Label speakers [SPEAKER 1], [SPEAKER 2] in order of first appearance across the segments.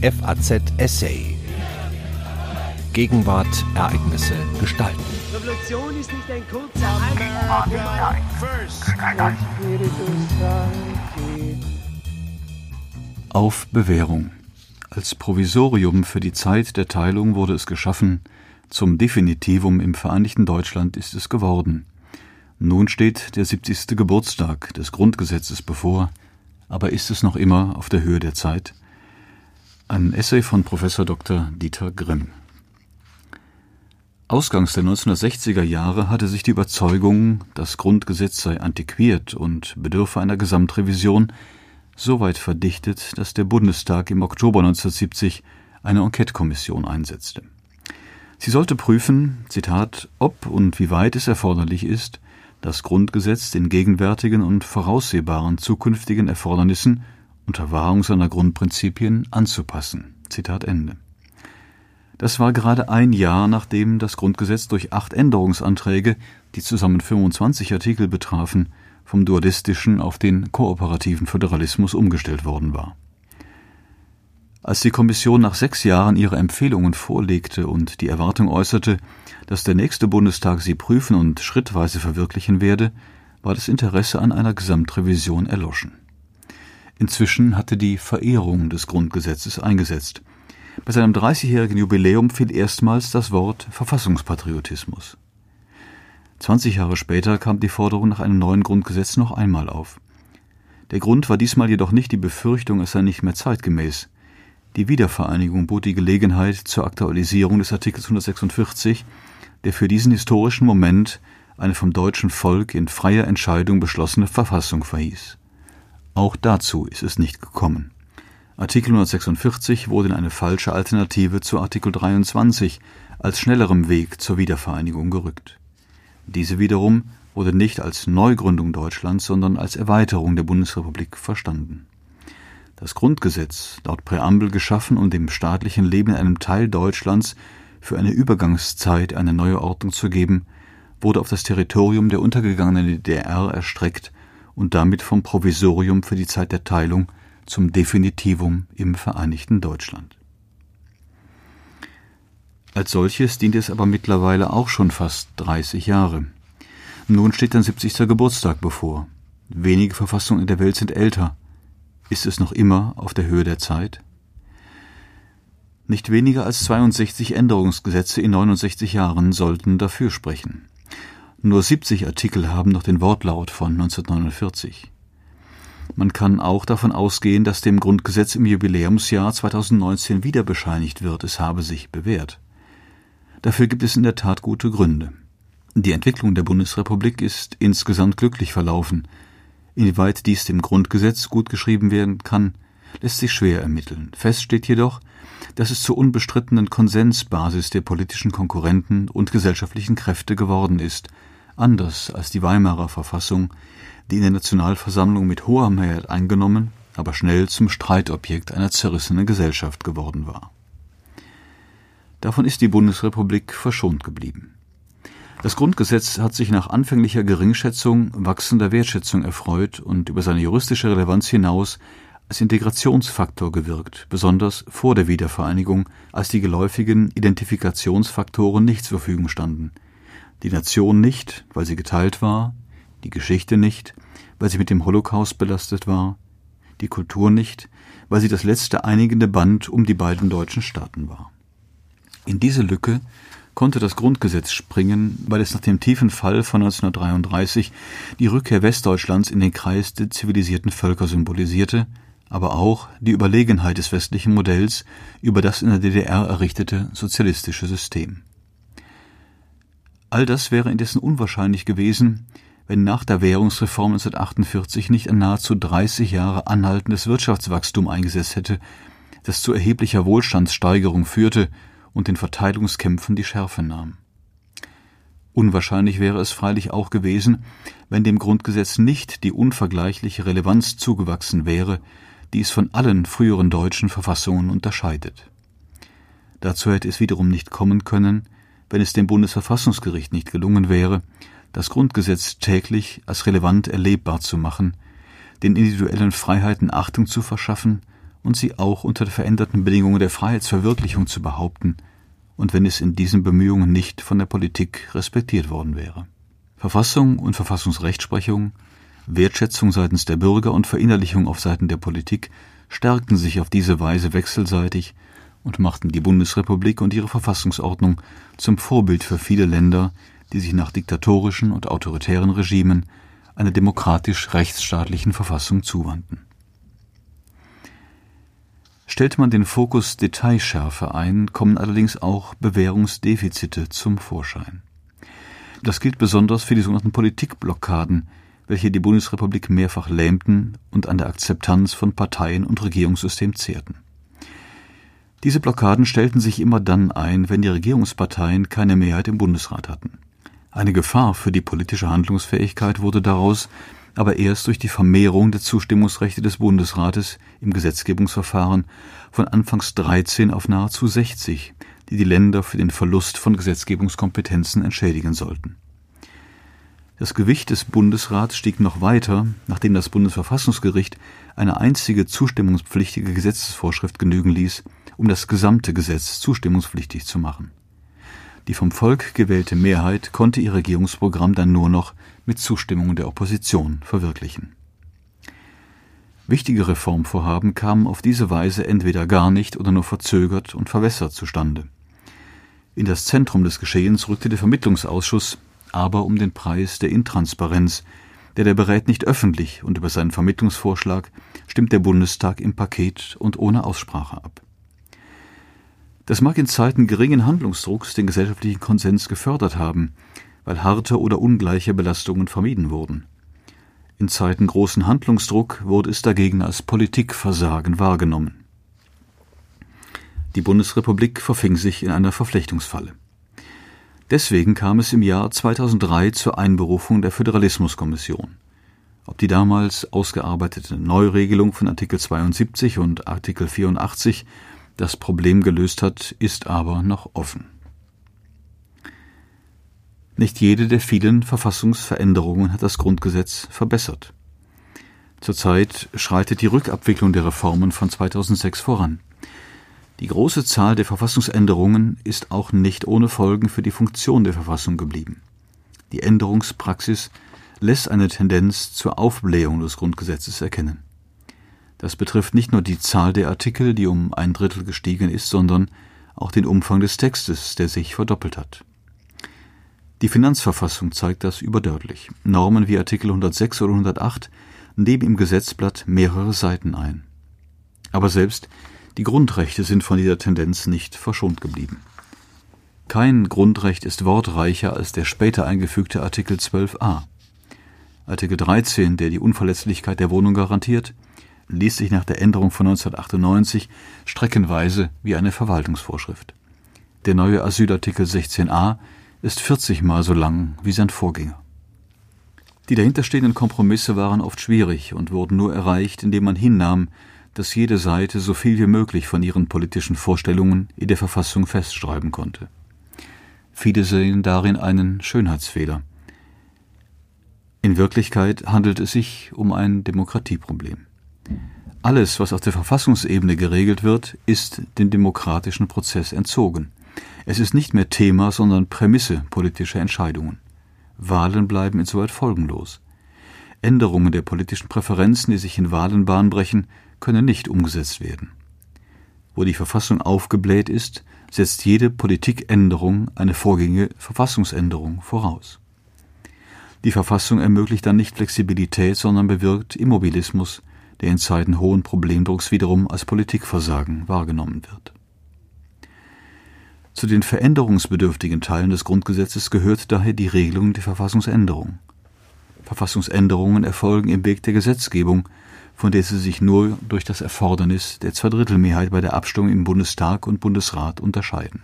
[SPEAKER 1] FAZ Essay. Gegenwart, Ereignisse, Gestalten.
[SPEAKER 2] Revolution ist nicht ein kurzer
[SPEAKER 3] Auf Bewährung. Als Provisorium für die Zeit der Teilung wurde es geschaffen, zum Definitivum im Vereinigten Deutschland ist es geworden. Nun steht der 70. Geburtstag des Grundgesetzes bevor, aber ist es noch immer auf der Höhe der Zeit? Ein Essay von Professor Dr. Dieter Grimm. Ausgangs der 1960er Jahre hatte sich die Überzeugung, das Grundgesetz sei antiquiert und bedürfe einer Gesamtrevision, so weit verdichtet, dass der Bundestag im Oktober 1970 eine Enquete-Kommission einsetzte. Sie sollte prüfen, Zitat, ob und wie weit es erforderlich ist, das Grundgesetz den gegenwärtigen und voraussehbaren zukünftigen Erfordernissen unter Wahrung seiner Grundprinzipien anzupassen. Zitat Ende. Das war gerade ein Jahr, nachdem das Grundgesetz durch acht Änderungsanträge, die zusammen 25 Artikel betrafen, vom dualistischen auf den kooperativen Föderalismus umgestellt worden war. Als die Kommission nach sechs Jahren ihre Empfehlungen vorlegte und die Erwartung äußerte, dass der nächste Bundestag sie prüfen und schrittweise verwirklichen werde, war das Interesse an einer Gesamtrevision erloschen. Inzwischen hatte die Verehrung des Grundgesetzes eingesetzt. Bei seinem 30-jährigen Jubiläum fiel erstmals das Wort Verfassungspatriotismus. 20 Jahre später kam die Forderung nach einem neuen Grundgesetz noch einmal auf. Der Grund war diesmal jedoch nicht die Befürchtung, es sei nicht mehr zeitgemäß. Die Wiedervereinigung bot die Gelegenheit zur Aktualisierung des Artikels 146, der für diesen historischen Moment eine vom deutschen Volk in freier Entscheidung beschlossene Verfassung verhieß. Auch dazu ist es nicht gekommen. Artikel 146 wurde in eine falsche Alternative zu Artikel 23 als schnellerem Weg zur Wiedervereinigung gerückt. Diese wiederum wurde nicht als Neugründung Deutschlands, sondern als Erweiterung der Bundesrepublik verstanden. Das Grundgesetz, laut Präambel geschaffen und dem staatlichen Leben in einem Teil Deutschlands für eine Übergangszeit eine neue Ordnung zu geben, wurde auf das Territorium der untergegangenen DDR erstreckt und damit vom Provisorium für die Zeit der Teilung zum Definitivum im Vereinigten Deutschland. Als solches dient es aber mittlerweile auch schon fast 30 Jahre. Nun steht ein 70. Geburtstag bevor. Wenige Verfassungen in der Welt sind älter. Ist es noch immer auf der Höhe der Zeit? Nicht weniger als 62 Änderungsgesetze in 69 Jahren sollten dafür sprechen. Nur 70 Artikel haben noch den Wortlaut von 1949. Man kann auch davon ausgehen, dass dem Grundgesetz im Jubiläumsjahr 2019 wieder bescheinigt wird, es habe sich bewährt. Dafür gibt es in der Tat gute Gründe. Die Entwicklung der Bundesrepublik ist insgesamt glücklich verlaufen. Inwieweit dies dem Grundgesetz gut geschrieben werden kann, lässt sich schwer ermitteln. Fest steht jedoch, dass es zur unbestrittenen Konsensbasis der politischen Konkurrenten und gesellschaftlichen Kräfte geworden ist, anders als die Weimarer Verfassung, die in der Nationalversammlung mit hoher Mehrheit eingenommen, aber schnell zum Streitobjekt einer zerrissenen Gesellschaft geworden war. Davon ist die Bundesrepublik verschont geblieben. Das Grundgesetz hat sich nach anfänglicher Geringschätzung wachsender Wertschätzung erfreut und über seine juristische Relevanz hinaus als Integrationsfaktor gewirkt, besonders vor der Wiedervereinigung, als die geläufigen Identifikationsfaktoren nicht zur Verfügung standen. Die Nation nicht, weil sie geteilt war, die Geschichte nicht, weil sie mit dem Holocaust belastet war, die Kultur nicht, weil sie das letzte einigende Band um die beiden deutschen Staaten war. In diese Lücke konnte das Grundgesetz springen, weil es nach dem tiefen Fall von 1933 die Rückkehr Westdeutschlands in den Kreis der zivilisierten Völker symbolisierte, aber auch die Überlegenheit des westlichen Modells über das in der DDR errichtete sozialistische System. All das wäre indessen unwahrscheinlich gewesen, wenn nach der Währungsreform 1948 nicht ein nahezu 30 Jahre anhaltendes Wirtschaftswachstum eingesetzt hätte, das zu erheblicher Wohlstandssteigerung führte und den Verteilungskämpfen die Schärfe nahm. Unwahrscheinlich wäre es freilich auch gewesen, wenn dem Grundgesetz nicht die unvergleichliche Relevanz zugewachsen wäre, die es von allen früheren deutschen Verfassungen unterscheidet. Dazu hätte es wiederum nicht kommen können, wenn es dem Bundesverfassungsgericht nicht gelungen wäre, das Grundgesetz täglich als relevant erlebbar zu machen, den individuellen Freiheiten Achtung zu verschaffen und sie auch unter veränderten Bedingungen der Freiheitsverwirklichung zu behaupten, und wenn es in diesen Bemühungen nicht von der Politik respektiert worden wäre. Verfassung und Verfassungsrechtsprechung, Wertschätzung seitens der Bürger und Verinnerlichung auf Seiten der Politik stärkten sich auf diese Weise wechselseitig und machten die Bundesrepublik und ihre Verfassungsordnung zum Vorbild für viele Länder, die sich nach diktatorischen und autoritären Regimen einer demokratisch-rechtsstaatlichen Verfassung zuwandten. Stellt man den Fokus Detailschärfe ein, kommen allerdings auch Bewährungsdefizite zum Vorschein. Das gilt besonders für die sogenannten Politikblockaden, welche die Bundesrepublik mehrfach lähmten und an der Akzeptanz von Parteien und Regierungssystem zehrten. Diese Blockaden stellten sich immer dann ein, wenn die Regierungsparteien keine Mehrheit im Bundesrat hatten. Eine Gefahr für die politische Handlungsfähigkeit wurde daraus aber erst durch die Vermehrung der Zustimmungsrechte des Bundesrates im Gesetzgebungsverfahren von anfangs 13 auf nahezu 60, die die Länder für den Verlust von Gesetzgebungskompetenzen entschädigen sollten. Das Gewicht des Bundesrats stieg noch weiter, nachdem das Bundesverfassungsgericht eine einzige zustimmungspflichtige Gesetzesvorschrift genügen ließ, um das gesamte Gesetz zustimmungspflichtig zu machen. Die vom Volk gewählte Mehrheit konnte ihr Regierungsprogramm dann nur noch mit Zustimmung der Opposition verwirklichen. Wichtige Reformvorhaben kamen auf diese Weise entweder gar nicht oder nur verzögert und verwässert zustande. In das Zentrum des Geschehens rückte der Vermittlungsausschuss, aber um den Preis der Intransparenz, der der berät nicht öffentlich und über seinen Vermittlungsvorschlag stimmt der Bundestag im Paket und ohne Aussprache ab. Das mag in Zeiten geringen Handlungsdrucks den gesellschaftlichen Konsens gefördert haben, weil harte oder ungleiche Belastungen vermieden wurden. In Zeiten großen Handlungsdruck wurde es dagegen als Politikversagen wahrgenommen. Die Bundesrepublik verfing sich in einer Verflechtungsfalle. Deswegen kam es im Jahr 2003 zur Einberufung der Föderalismuskommission. Ob die damals ausgearbeitete Neuregelung von Artikel 72 und Artikel 84 das Problem gelöst hat, ist aber noch offen. Nicht jede der vielen Verfassungsveränderungen hat das Grundgesetz verbessert. Zurzeit schreitet die Rückabwicklung der Reformen von 2006 voran. Die große Zahl der Verfassungsänderungen ist auch nicht ohne Folgen für die Funktion der Verfassung geblieben. Die Änderungspraxis lässt eine Tendenz zur Aufblähung des Grundgesetzes erkennen. Das betrifft nicht nur die Zahl der Artikel, die um ein Drittel gestiegen ist, sondern auch den Umfang des Textes, der sich verdoppelt hat. Die Finanzverfassung zeigt das überdeutlich. Normen wie Artikel 106 oder 108 nehmen im Gesetzblatt mehrere Seiten ein. Aber selbst die Grundrechte sind von dieser Tendenz nicht verschont geblieben. Kein Grundrecht ist wortreicher als der später eingefügte Artikel 12a. Artikel 13, der die Unverletzlichkeit der Wohnung garantiert, ließ sich nach der Änderung von 1998 streckenweise wie eine Verwaltungsvorschrift. Der neue Asylartikel 16a ist 40 Mal so lang wie sein Vorgänger. Die dahinterstehenden Kompromisse waren oft schwierig und wurden nur erreicht, indem man hinnahm, dass jede Seite so viel wie möglich von ihren politischen Vorstellungen in der Verfassung festschreiben konnte. Viele sehen darin einen Schönheitsfehler. In Wirklichkeit handelt es sich um ein Demokratieproblem. Alles, was auf der Verfassungsebene geregelt wird, ist dem demokratischen Prozess entzogen. Es ist nicht mehr Thema, sondern Prämisse politischer Entscheidungen. Wahlen bleiben insoweit folgenlos. Änderungen der politischen Präferenzen, die sich in Wahlen Bahn brechen, können nicht umgesetzt werden. Wo die Verfassung aufgebläht ist, setzt jede Politikänderung eine vorgängige Verfassungsänderung voraus. Die Verfassung ermöglicht dann nicht Flexibilität, sondern bewirkt Immobilismus, der in Zeiten hohen Problemdrucks wiederum als Politikversagen wahrgenommen wird. Zu den veränderungsbedürftigen Teilen des Grundgesetzes gehört daher die Regelung der Verfassungsänderung. Verfassungsänderungen erfolgen im Weg der Gesetzgebung, von der sie sich nur durch das Erfordernis der Zweidrittelmehrheit bei der Abstimmung im Bundestag und Bundesrat unterscheiden.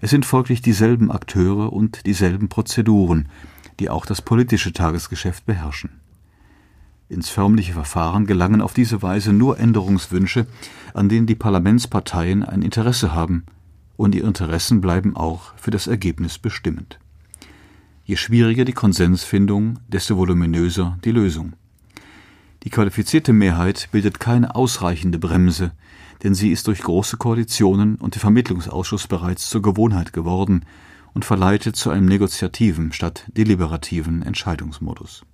[SPEAKER 3] Es sind folglich dieselben Akteure und dieselben Prozeduren, die auch das politische Tagesgeschäft beherrschen. Ins förmliche Verfahren gelangen auf diese Weise nur Änderungswünsche, an denen die Parlamentsparteien ein Interesse haben, und ihre Interessen bleiben auch für das Ergebnis bestimmend. Je schwieriger die Konsensfindung, desto voluminöser die Lösung. Die qualifizierte Mehrheit bildet keine ausreichende Bremse, denn sie ist durch große Koalitionen und den Vermittlungsausschuss bereits zur Gewohnheit geworden und verleitet zu einem negoziativen statt deliberativen Entscheidungsmodus.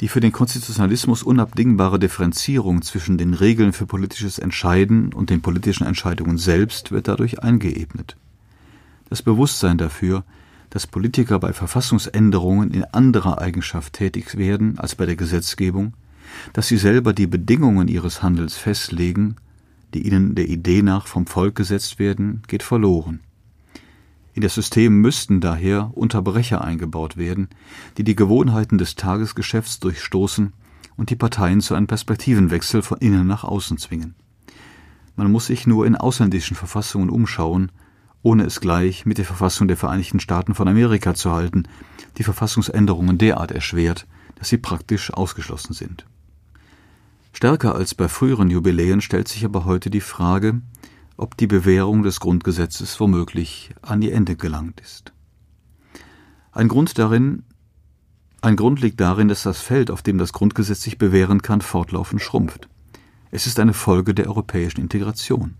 [SPEAKER 3] Die für den Konstitutionalismus unabdingbare Differenzierung zwischen den Regeln für politisches Entscheiden und den politischen Entscheidungen selbst wird dadurch eingeebnet. Das Bewusstsein dafür, dass Politiker bei Verfassungsänderungen in anderer Eigenschaft tätig werden als bei der Gesetzgebung, dass sie selber die Bedingungen ihres Handels festlegen, die ihnen der Idee nach vom Volk gesetzt werden, geht verloren. In das System müssten daher Unterbrecher eingebaut werden, die die Gewohnheiten des Tagesgeschäfts durchstoßen und die Parteien zu einem Perspektivenwechsel von innen nach außen zwingen. Man muss sich nur in ausländischen Verfassungen umschauen, ohne es gleich mit der Verfassung der Vereinigten Staaten von Amerika zu halten, die Verfassungsänderungen derart erschwert, dass sie praktisch ausgeschlossen sind. Stärker als bei früheren Jubiläen stellt sich aber heute die Frage, ob die Bewährung des Grundgesetzes womöglich an ihr Ende gelangt ist. Ein Grund darin, ein Grund liegt darin, dass das Feld, auf dem das Grundgesetz sich bewähren kann, fortlaufend schrumpft. Es ist eine Folge der europäischen Integration.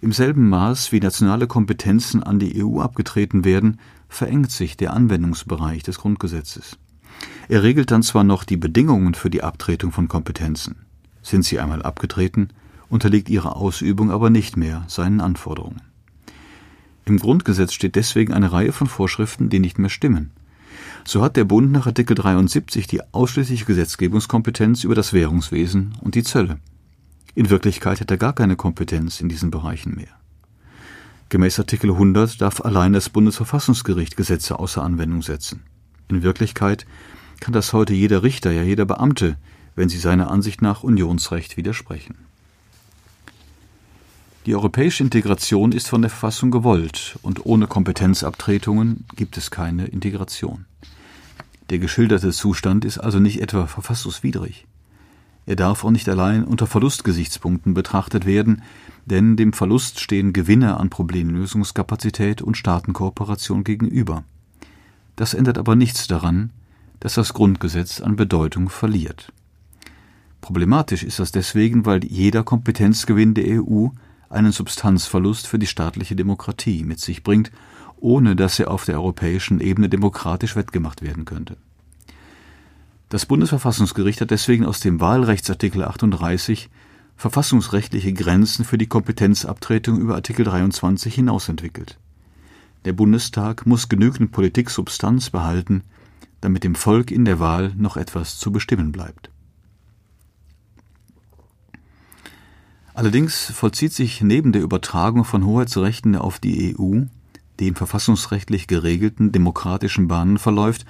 [SPEAKER 3] Im selben Maß, wie nationale Kompetenzen an die EU abgetreten werden, verengt sich der Anwendungsbereich des Grundgesetzes. Er regelt dann zwar noch die Bedingungen für die Abtretung von Kompetenzen. Sind sie einmal abgetreten, unterliegt ihre Ausübung aber nicht mehr seinen Anforderungen. Im Grundgesetz steht deswegen eine Reihe von Vorschriften, die nicht mehr stimmen. So hat der Bund nach Artikel 73 die ausschließliche Gesetzgebungskompetenz über das Währungswesen und die Zölle. In Wirklichkeit hat er gar keine Kompetenz in diesen Bereichen mehr. Gemäß Artikel 100 darf allein das Bundesverfassungsgericht Gesetze außer Anwendung setzen. In Wirklichkeit kann das heute jeder Richter, ja jeder Beamte, wenn sie seiner Ansicht nach Unionsrecht widersprechen. Die europäische Integration ist von der Verfassung gewollt, und ohne Kompetenzabtretungen gibt es keine Integration. Der geschilderte Zustand ist also nicht etwa verfassungswidrig. Er darf auch nicht allein unter Verlustgesichtspunkten betrachtet werden, denn dem Verlust stehen Gewinne an Problemlösungskapazität und Staatenkooperation gegenüber. Das ändert aber nichts daran, dass das Grundgesetz an Bedeutung verliert. Problematisch ist das deswegen, weil jeder Kompetenzgewinn der EU einen Substanzverlust für die staatliche Demokratie mit sich bringt, ohne dass er auf der europäischen Ebene demokratisch wettgemacht werden könnte. Das Bundesverfassungsgericht hat deswegen aus dem Wahlrechtsartikel 38 verfassungsrechtliche Grenzen für die Kompetenzabtretung über Artikel 23 hinaus entwickelt. Der Bundestag muss genügend Politiksubstanz behalten, damit dem Volk in der Wahl noch etwas zu bestimmen bleibt. Allerdings vollzieht sich neben der Übertragung von Hoheitsrechten auf die EU, die in verfassungsrechtlich geregelten demokratischen Bahnen verläuft,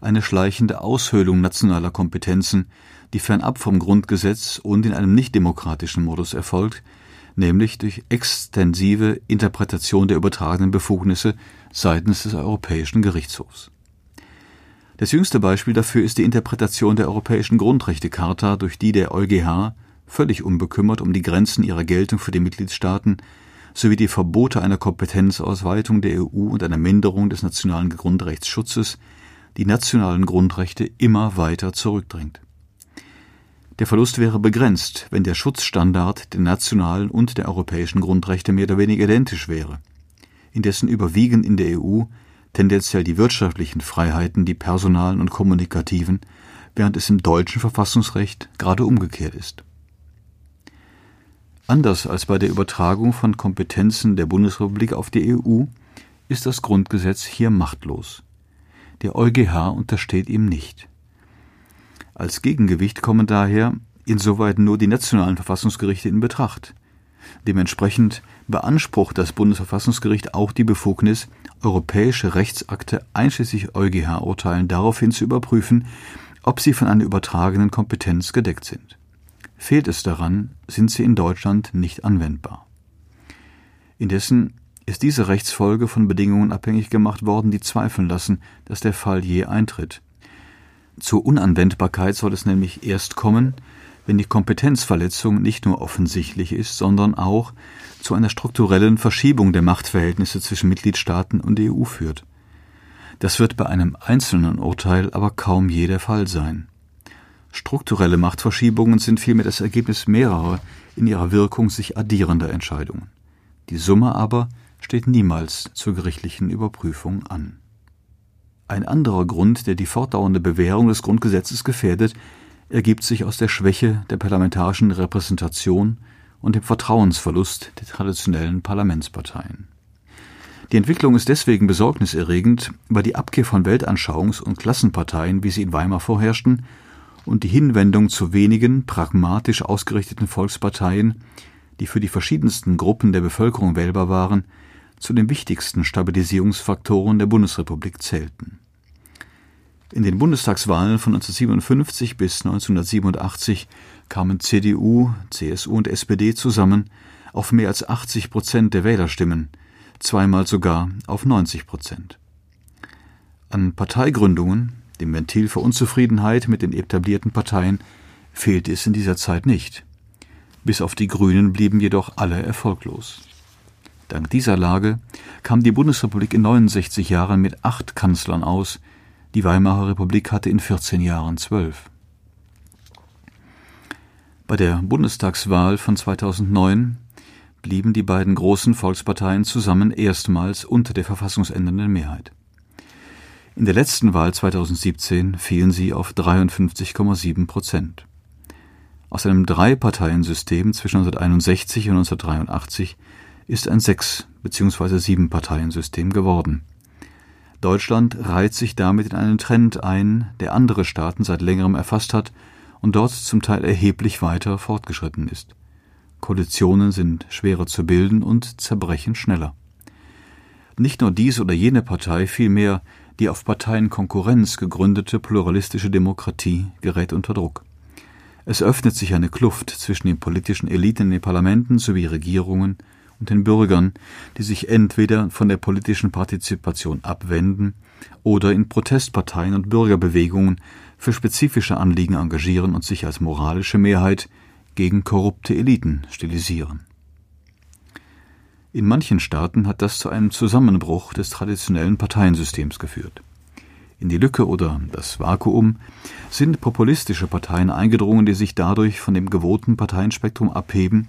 [SPEAKER 3] eine schleichende Aushöhlung nationaler Kompetenzen, die fernab vom Grundgesetz und in einem nichtdemokratischen Modus erfolgt, nämlich durch extensive Interpretation der übertragenen Befugnisse seitens des Europäischen Gerichtshofs. Das jüngste Beispiel dafür ist die Interpretation der Europäischen Grundrechtecharta, durch die der EuGH völlig unbekümmert um die Grenzen ihrer Geltung für die Mitgliedstaaten sowie die Verbote einer Kompetenzausweitung der EU und einer Minderung des nationalen Grundrechtsschutzes die nationalen Grundrechte immer weiter zurückdrängt. Der Verlust wäre begrenzt, wenn der Schutzstandard der nationalen und der europäischen Grundrechte mehr oder weniger identisch wäre. Indessen überwiegen in der EU tendenziell die wirtschaftlichen Freiheiten, die personalen und kommunikativen, während es im deutschen Verfassungsrecht gerade umgekehrt ist. Anders als bei der Übertragung von Kompetenzen der Bundesrepublik auf die EU ist das Grundgesetz hier machtlos. Der EuGH untersteht ihm nicht. Als Gegengewicht kommen daher insoweit nur die nationalen Verfassungsgerichte in Betracht. Dementsprechend beansprucht das Bundesverfassungsgericht auch die Befugnis, europäische Rechtsakte einschließlich EuGH-Urteilen daraufhin zu überprüfen, ob sie von einer übertragenen Kompetenz gedeckt sind. Fehlt es daran, sind sie in Deutschland nicht anwendbar. Indessen ist diese Rechtsfolge von Bedingungen abhängig gemacht worden, die zweifeln lassen, dass der Fall je eintritt. Zur Unanwendbarkeit soll es nämlich erst kommen, wenn die Kompetenzverletzung nicht nur offensichtlich ist, sondern auch zu einer strukturellen Verschiebung der Machtverhältnisse zwischen Mitgliedstaaten und EU führt. Das wird bei einem einzelnen Urteil aber kaum je der Fall sein. Strukturelle Machtverschiebungen sind vielmehr das Ergebnis mehrerer in ihrer Wirkung sich addierender Entscheidungen. Die Summe aber steht niemals zur gerichtlichen Überprüfung an. Ein anderer Grund, der die fortdauernde Bewährung des Grundgesetzes gefährdet, ergibt sich aus der Schwäche der parlamentarischen Repräsentation und dem Vertrauensverlust der traditionellen Parlamentsparteien. Die Entwicklung ist deswegen besorgniserregend, weil die Abkehr von Weltanschauungs- und Klassenparteien, wie sie in Weimar vorherrschten, und die Hinwendung zu wenigen pragmatisch ausgerichteten Volksparteien, die für die verschiedensten Gruppen der Bevölkerung wählbar waren, zu den wichtigsten Stabilisierungsfaktoren der Bundesrepublik zählten. In den Bundestagswahlen von 1957 bis 1987 kamen CDU, CSU und SPD zusammen auf mehr als 80 Prozent der Wählerstimmen, zweimal sogar auf 90 Prozent. An Parteigründungen, dem Ventil für Unzufriedenheit mit den etablierten Parteien, fehlte es in dieser Zeit nicht. Bis auf die Grünen blieben jedoch alle erfolglos. Dank dieser Lage kam die Bundesrepublik in 69 Jahren mit acht Kanzlern aus, die Weimarer Republik hatte in 14 Jahren zwölf. Bei der Bundestagswahl von 2009 blieben die beiden großen Volksparteien zusammen erstmals unter der verfassungsändernden Mehrheit. In der letzten Wahl 2017 fielen sie auf 53,7 Prozent. Aus einem Drei-Parteien-System zwischen 1961 und 1983 ist ein Sechs- bzw. Sieben-Parteien-System geworden. Deutschland reiht sich damit in einen Trend ein, der andere Staaten seit längerem erfasst hat und dort zum Teil erheblich weiter fortgeschritten ist. Koalitionen sind schwerer zu bilden und zerbrechen schneller. Nicht nur diese oder jene Partei, vielmehr die auf Parteienkonkurrenz gegründete pluralistische Demokratie gerät unter Druck. Es öffnet sich eine Kluft zwischen den politischen Eliten in den Parlamenten sowie Regierungen und den Bürgern, die sich entweder von der politischen Partizipation abwenden oder in Protestparteien und Bürgerbewegungen für spezifische Anliegen engagieren und sich als moralische Mehrheit gegen korrupte Eliten stilisieren. In manchen Staaten hat das zu einem Zusammenbruch des traditionellen Parteiensystems geführt. In die Lücke oder das Vakuum sind populistische Parteien eingedrungen, die sich dadurch von dem gewohnten Parteienspektrum abheben,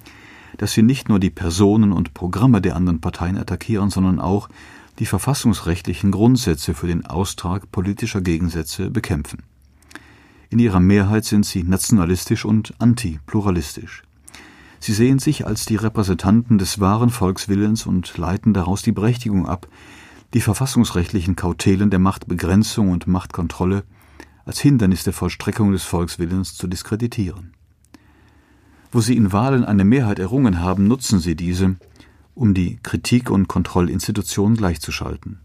[SPEAKER 3] dass sie nicht nur die Personen und Programme der anderen Parteien attackieren, sondern auch die verfassungsrechtlichen Grundsätze für den Austrag politischer Gegensätze bekämpfen. In ihrer Mehrheit sind sie nationalistisch und antipluralistisch. Sie sehen sich als die Repräsentanten des wahren Volkswillens und leiten daraus die Berechtigung ab, die verfassungsrechtlichen Kautelen der Machtbegrenzung und Machtkontrolle als Hindernis der Vollstreckung des Volkswillens zu diskreditieren. Wo sie in Wahlen eine Mehrheit errungen haben, nutzen sie diese, um die Kritik- und Kontrollinstitutionen gleichzuschalten.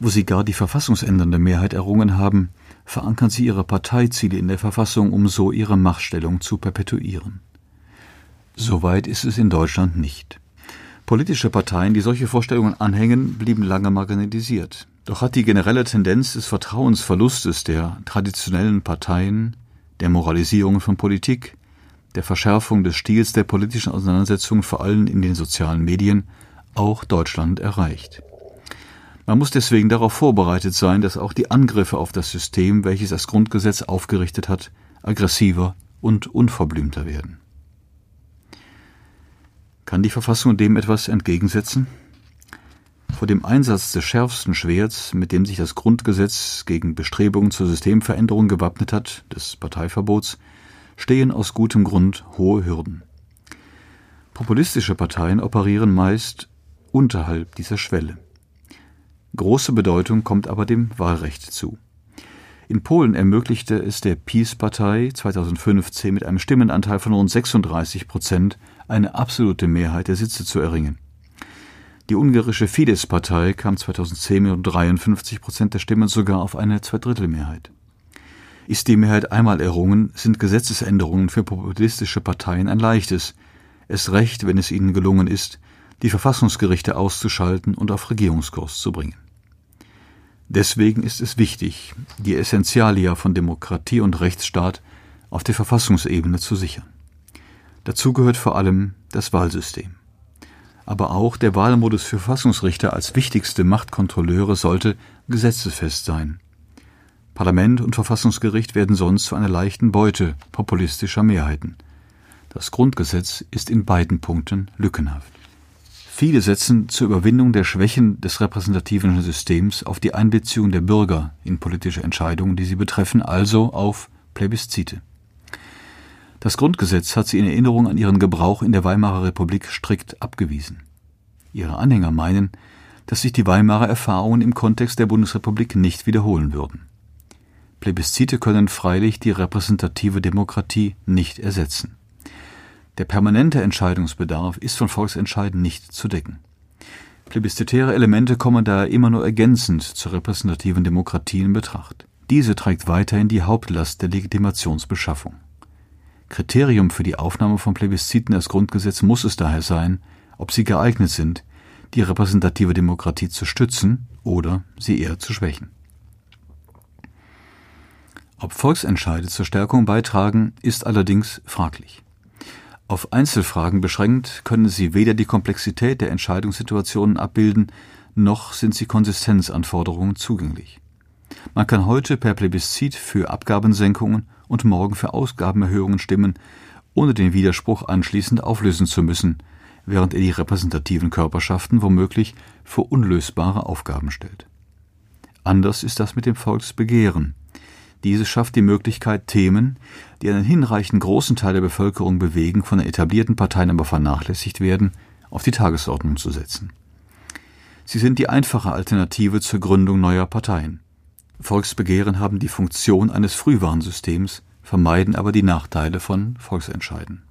[SPEAKER 3] Wo sie gar die verfassungsändernde Mehrheit errungen haben, verankern sie ihre Parteiziele in der Verfassung, um so ihre Machtstellung zu perpetuieren. Soweit ist es in Deutschland nicht. Politische Parteien, die solche Vorstellungen anhängen, blieben lange marginalisiert. Doch hat die generelle Tendenz des Vertrauensverlustes der traditionellen Parteien, der Moralisierung von Politik, der Verschärfung des Stils der politischen Auseinandersetzung vor allem in den sozialen Medien auch Deutschland erreicht. Man muss deswegen darauf vorbereitet sein, dass auch die Angriffe auf das System, welches das Grundgesetz aufgerichtet hat, aggressiver und unverblümter werden. Kann die Verfassung dem etwas entgegensetzen? Vor dem Einsatz des schärfsten Schwerts, mit dem sich das Grundgesetz gegen Bestrebungen zur Systemveränderung gewappnet hat, des Parteiverbots, stehen aus gutem Grund hohe Hürden. Populistische Parteien operieren meist unterhalb dieser Schwelle. Große Bedeutung kommt aber dem Wahlrecht zu. In Polen ermöglichte es der PiS-Partei 2015 mit einem Stimmenanteil von rund 36 Prozent eine absolute Mehrheit der Sitze zu erringen. Die ungarische Fidesz-Partei kam 2010 mit 53 Prozent der Stimmen sogar auf eine Zweidrittelmehrheit. Ist die Mehrheit einmal errungen, sind Gesetzesänderungen für populistische Parteien ein leichtes, es recht, wenn es ihnen gelungen ist, die Verfassungsgerichte auszuschalten und auf Regierungskurs zu bringen. Deswegen ist es wichtig, die Essentialia von Demokratie und Rechtsstaat auf der Verfassungsebene zu sichern. Dazu gehört vor allem das Wahlsystem. Aber auch der Wahlmodus für Verfassungsrichter als wichtigste Machtkontrolleure sollte gesetzesfest sein. Parlament und Verfassungsgericht werden sonst zu einer leichten Beute populistischer Mehrheiten. Das Grundgesetz ist in beiden Punkten lückenhaft. Viele setzen zur Überwindung der Schwächen des repräsentativen Systems auf die Einbeziehung der Bürger in politische Entscheidungen, die sie betreffen, also auf Plebiszite. Das Grundgesetz hat sie in Erinnerung an ihren Gebrauch in der Weimarer Republik strikt abgewiesen. Ihre Anhänger meinen, dass sich die Weimarer Erfahrungen im Kontext der Bundesrepublik nicht wiederholen würden. Plebiszite können freilich die repräsentative Demokratie nicht ersetzen. Der permanente Entscheidungsbedarf ist von Volksentscheiden nicht zu decken. Plebiszitäre Elemente kommen daher immer nur ergänzend zur repräsentativen Demokratie in Betracht. Diese trägt weiterhin die Hauptlast der Legitimationsbeschaffung. Kriterium für die Aufnahme von Plebisziten als Grundgesetz muss es daher sein, ob sie geeignet sind, die repräsentative Demokratie zu stützen oder sie eher zu schwächen. Ob Volksentscheide zur Stärkung beitragen, ist allerdings fraglich. Auf Einzelfragen beschränkt können sie weder die Komplexität der Entscheidungssituationen abbilden, noch sind sie Konsistenzanforderungen zugänglich. Man kann heute per Plebiszit für Abgabensenkungen und morgen für Ausgabenerhöhungen stimmen, ohne den Widerspruch anschließend auflösen zu müssen, während er die repräsentativen Körperschaften womöglich vor unlösbare Aufgaben stellt. Anders ist das mit dem Volksbegehren. Dieses schafft die Möglichkeit, Themen, die einen hinreichend großen Teil der Bevölkerung bewegen, von den etablierten Parteien aber vernachlässigt werden, auf die Tagesordnung zu setzen. Sie sind die einfache Alternative zur Gründung neuer Parteien. Volksbegehren haben die Funktion eines Frühwarnsystems, vermeiden aber die Nachteile von Volksentscheiden.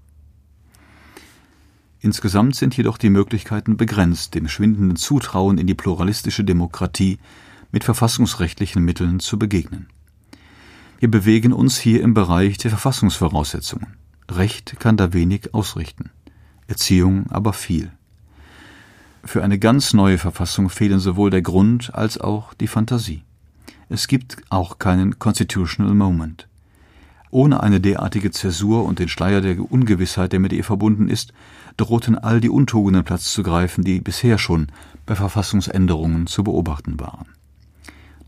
[SPEAKER 3] Insgesamt sind jedoch die Möglichkeiten begrenzt, dem schwindenden Zutrauen in die pluralistische Demokratie mit verfassungsrechtlichen Mitteln zu begegnen. Wir bewegen uns hier im Bereich der Verfassungsvoraussetzungen. Recht kann da wenig ausrichten, Erziehung aber viel. Für eine ganz neue Verfassung fehlen sowohl der Grund als auch die Fantasie. Es gibt auch keinen Constitutional Moment. Ohne eine derartige Zäsur und den Schleier der Ungewissheit, der mit ihr verbunden ist, drohten all die Untugenden Platz zu greifen, die bisher schon bei Verfassungsänderungen zu beobachten waren.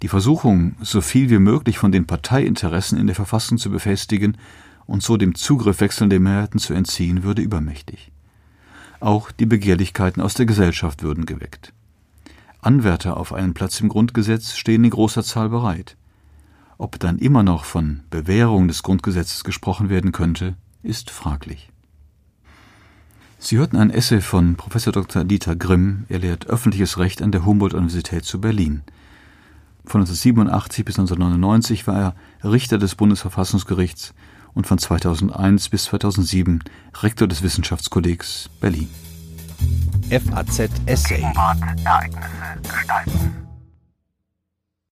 [SPEAKER 3] Die Versuchung, so viel wie möglich von den Parteiinteressen in der Verfassung zu befestigen und so dem Zugriff wechselnder Mehrheiten zu entziehen, würde übermächtig. Auch die Begehrlichkeiten aus der Gesellschaft würden geweckt. Anwärter auf einen Platz im Grundgesetz stehen in großer Zahl bereit. Ob dann immer noch von Bewährung des Grundgesetzes gesprochen werden könnte, ist fraglich. Sie hörten ein Essay von Prof. Dr. Dieter Grimm. Er lehrt öffentliches Recht an der Humboldt-Universität zu Berlin. Von 1987 bis 1999 war er Richter des Bundesverfassungsgerichts und von 2001 bis 2007 Rektor des Wissenschaftskollegs Berlin.
[SPEAKER 1] FAZ Essay.
[SPEAKER 4] Ereignisse gestalten.